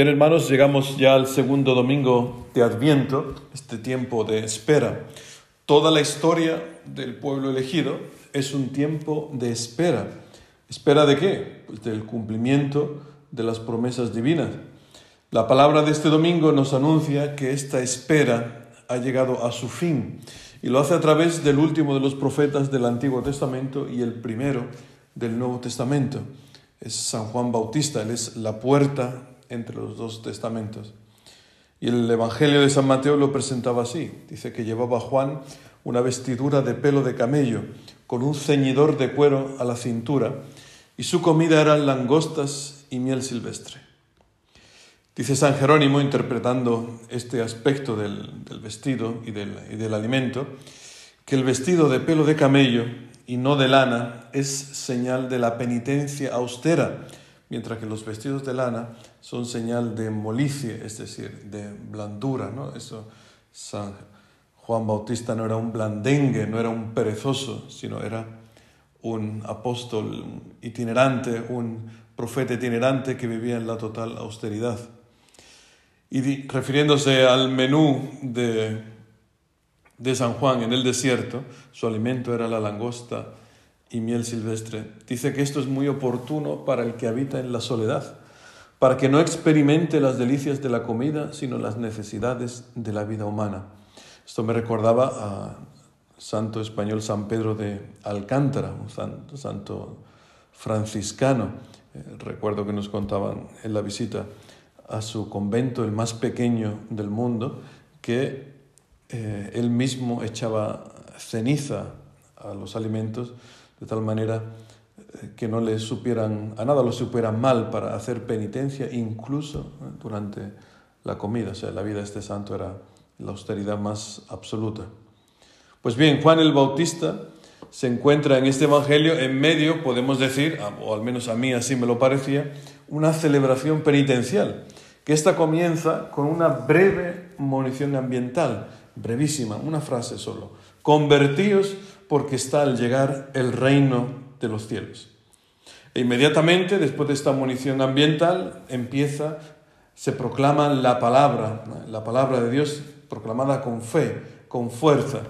Bien, hermanos, llegamos ya al segundo domingo de Adviento, este tiempo de espera. Toda la historia del pueblo elegido es un tiempo de espera. ¿Espera de qué? Pues del cumplimiento de las promesas divinas. La palabra de este domingo nos anuncia que esta espera ha llegado a su fin y lo hace a través del último de los profetas del Antiguo Testamento y el primero del Nuevo Testamento. Es San Juan Bautista, él es la puerta entre los dos testamentos. Y el Evangelio de San Mateo lo presentaba así. Dice que llevaba Juan una vestidura de pelo de camello, con un ceñidor de cuero a la cintura, y su comida eran langostas y miel silvestre. Dice San Jerónimo, interpretando este aspecto del, vestido y del, y del alimento, que el vestido de pelo de camello y no de lana es señal de la penitencia austera, mientras que los vestidos de lana son señal de molicie, es decir, de blandura. ¿no? Eso, San Juan Bautista no era un blandengue, no era un perezoso, sino era un apóstol itinerante, un profeta itinerante que vivía en la total austeridad. Y refiriéndose al menú de, de San Juan en el desierto, su alimento era la langosta y miel silvestre. Dice que esto es muy oportuno para el que habita en la soledad, para que no experimente las delicias de la comida, sino las necesidades de la vida humana. Esto me recordaba a santo español San Pedro de Alcántara, un santo, franciscano. Eh, recuerdo que nos contaban en la visita a su convento, el más pequeño del mundo, que eh, él mismo echaba ceniza a los alimentos de tal manera eh, que no le supieran, a nada lo supieran mal para hacer penitencia, incluso durante la comida. O sea, la vida de este santo era la austeridad más absoluta. Pues bien, Juan el Bautista se encuentra en este Evangelio en medio, podemos decir, o al menos a mí así me lo parecía, una celebración penitencial, que esta comienza con una breve munición ambiental, brevísima, una frase solo. Convertíos porque está al llegar el reino de los cielos. E inmediatamente, después de esta munición ambiental, empieza, se proclama la palabra, la palabra de Dios proclamada con fe, con fuerza.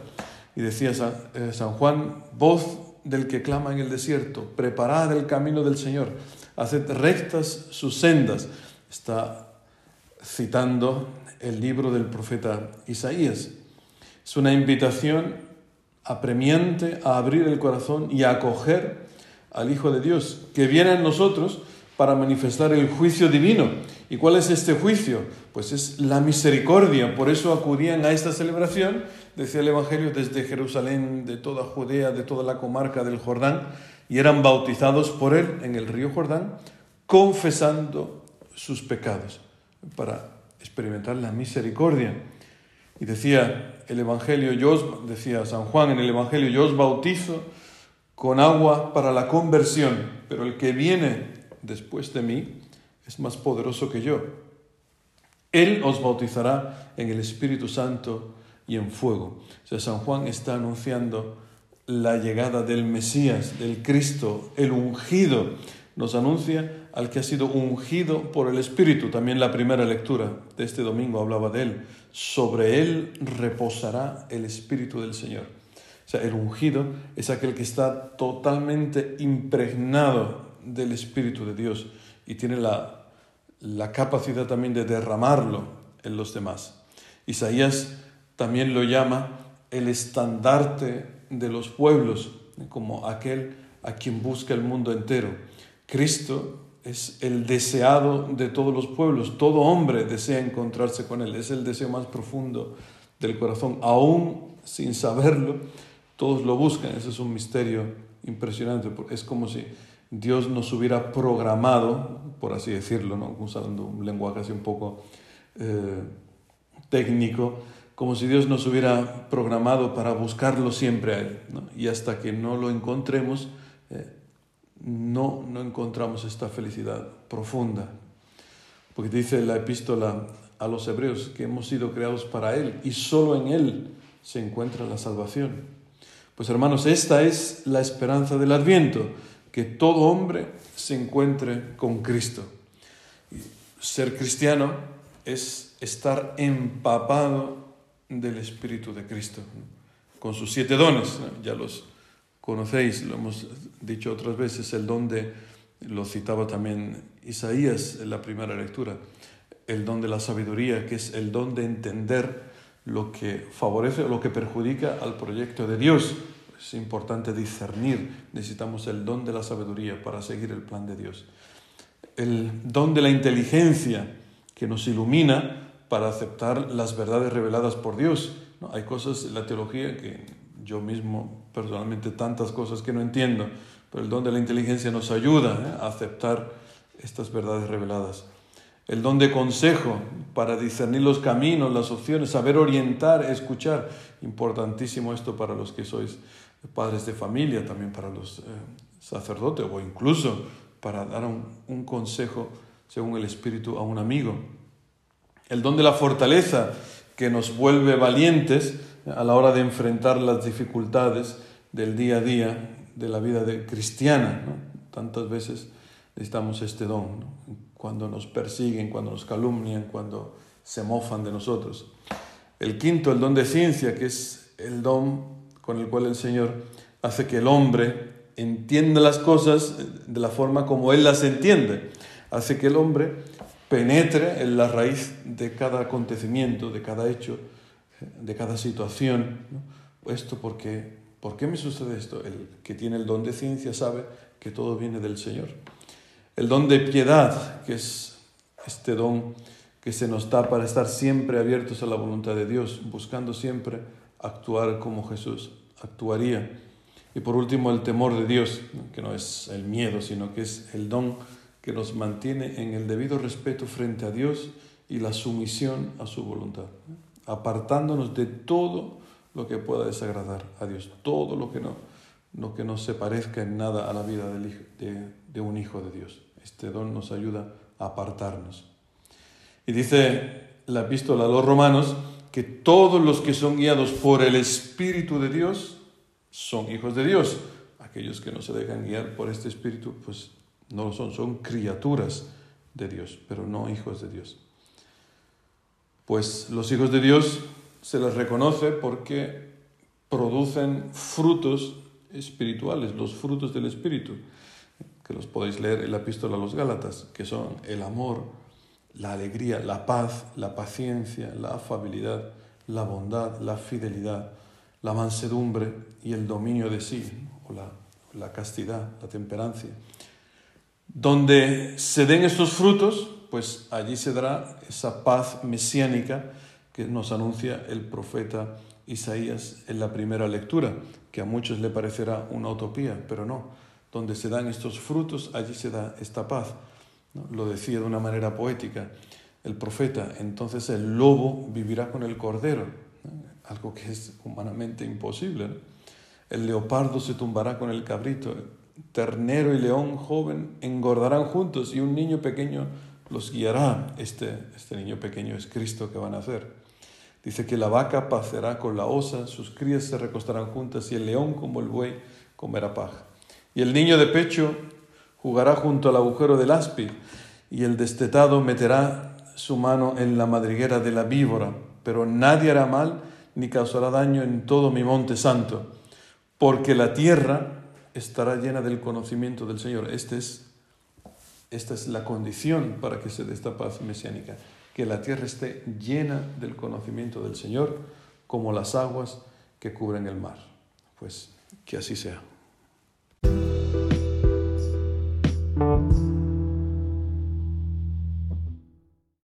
Y decía eh, San, Juan, voz del que clama en el desierto, preparad el camino del Señor, haced rectas sus sendas. Está citando el libro del profeta Isaías. Es una invitación apremiante a abrir el corazón y a acoger al Hijo de Dios, que viene en nosotros para manifestar el juicio divino. ¿Y cuál es este juicio? Pues es la misericordia. Por eso acudían a esta celebración, decía el Evangelio, desde Jerusalén, de toda Judea, de toda la comarca del Jordán, y eran bautizados por él en el río Jordán, confesando sus pecados, para experimentar la misericordia. Y decía el Evangelio, yo decía San Juan en el Evangelio, yo os bautizo con agua para la conversión, pero el que viene después de mí es más poderoso que yo. Él os bautizará en el Espíritu Santo y en fuego. O sea, San Juan está anunciando la llegada del Mesías, del Cristo, el ungido. Nos anuncia al que ha sido ungido por el Espíritu. También la primera lectura de este domingo hablaba de él sobre él reposará el Espíritu del Señor. O sea, el ungido es aquel que está totalmente impregnado del Espíritu de Dios y tiene la, la capacidad también de derramarlo en los demás. Isaías también lo llama el estandarte de los pueblos, como aquel a quien busca el mundo entero. Cristo es el deseado de todos los pueblos. Todo hombre desea encontrarse con Él. Es el deseo más profundo del corazón. Aún sin saberlo, todos lo buscan. Ese es un misterio impresionante. Es como si Dios nos hubiera programado, por así decirlo, ¿no? usando un lenguaje así un poco eh, técnico, como si Dios nos hubiera programado para buscarlo siempre a Él. Y hasta que no lo encontremos, eh, no, no encontramos esta felicidad profunda. Porque dice la epístola a los hebreos que hemos sido creados para Él y solo en Él se encuentra la salvación. Pues hermanos, esta es la esperanza del adviento, que todo hombre se encuentre con Cristo. ser cristiano es estar empapado del Espíritu de Cristo, con sus siete dones, ya los conocéis, lo hemos dicho otras veces, el don de, lo citaba también Isaías en la primera lectura, el don de la sabiduría, que es el don de entender lo que favorece o lo que perjudica al proyecto de Dios. Es importante discernir, necesitamos el don de la sabiduría para seguir el plan de Dios. El don de la inteligencia que nos ilumina para aceptar las verdades reveladas por Dios. ¿No? Hay cosas en la teología que yo mismo personalmente tantas cosas que no entiendo, pero el don de la inteligencia nos ayuda ¿eh? a aceptar estas verdades reveladas. El don de consejo para discernir los caminos, las opciones, saber orientar, escuchar. Importantísimo esto para los que sois padres de familia, también para los eh, sacerdotes o incluso para dar un, un consejo según el Espíritu a un amigo. El don de la fortaleza que nos vuelve valientes a la hora de enfrentar las dificultades del día a día de la vida de cristiana. Tantas veces necesitamos este don, cuando nos persiguen, cuando nos calumnian, cuando se mofan de nosotros. El quinto, el don de ciencia, que es el don con el cual el Señor hace que el hombre entienda las cosas de la forma como Él las entiende. Hace que el hombre penetre en la raíz de cada acontecimiento, de cada hecho, de cada situación. Esto porque, ¿por qué me sucede esto? El que tiene el don de ciencia sabe que todo viene del Señor. El don de piedad, que es este don que se nos da para estar siempre abiertos a la voluntad de Dios, buscando siempre actuar como Jesús actuaría. Y por último, el temor de Dios, que no es el miedo, sino que es el don que nos mantiene en el debido respeto frente a Dios y la sumisión a su voluntad apartándonos de todo lo que pueda desagradar a Dios, todo lo que no, lo que no se parezca en nada a la vida de, de un hijo de Dios. Este don nos ayuda a apartarnos. Y dice la epístola a los romanos que todos los que son guiados por el Espíritu de Dios son hijos de Dios. Aquellos que no se dejan guiar por este Espíritu, pues no lo son, son criaturas de Dios, pero no hijos de Dios. Pues los hijos de Dios se les reconoce porque producen frutos espirituales, los frutos del Espíritu, que los podéis leer en la epístola a los Gálatas, que son el amor, la alegría, la paz, la paciencia, la afabilidad, la bondad, la fidelidad, la mansedumbre y el dominio de sí, o la, la castidad, la temperancia. Donde se den estos frutos, pues allí se dará esa paz mesiánica que nos anuncia el profeta Isaías en la primera lectura, que a muchos le parecerá una utopía, pero no. Donde se dan estos frutos, allí se da esta paz. Lo decía de una manera poética el profeta, entonces el lobo vivirá con el cordero, algo que es humanamente imposible. El leopardo se tumbará con el cabrito, ternero y león joven engordarán juntos y un niño pequeño los guiará. Este, este niño pequeño es Cristo que van a hacer. Dice que la vaca pacerá con la osa, sus crías se recostarán juntas y el león como el buey comerá paja. Y el niño de pecho jugará junto al agujero del áspid y el destetado meterá su mano en la madriguera de la víbora, pero nadie hará mal ni causará daño en todo mi monte santo, porque la tierra estará llena del conocimiento del Señor. Este es esta es la condición para que se dé esta paz mesiánica, que la tierra esté llena del conocimiento del Señor como las aguas que cubren el mar. Pues que así sea.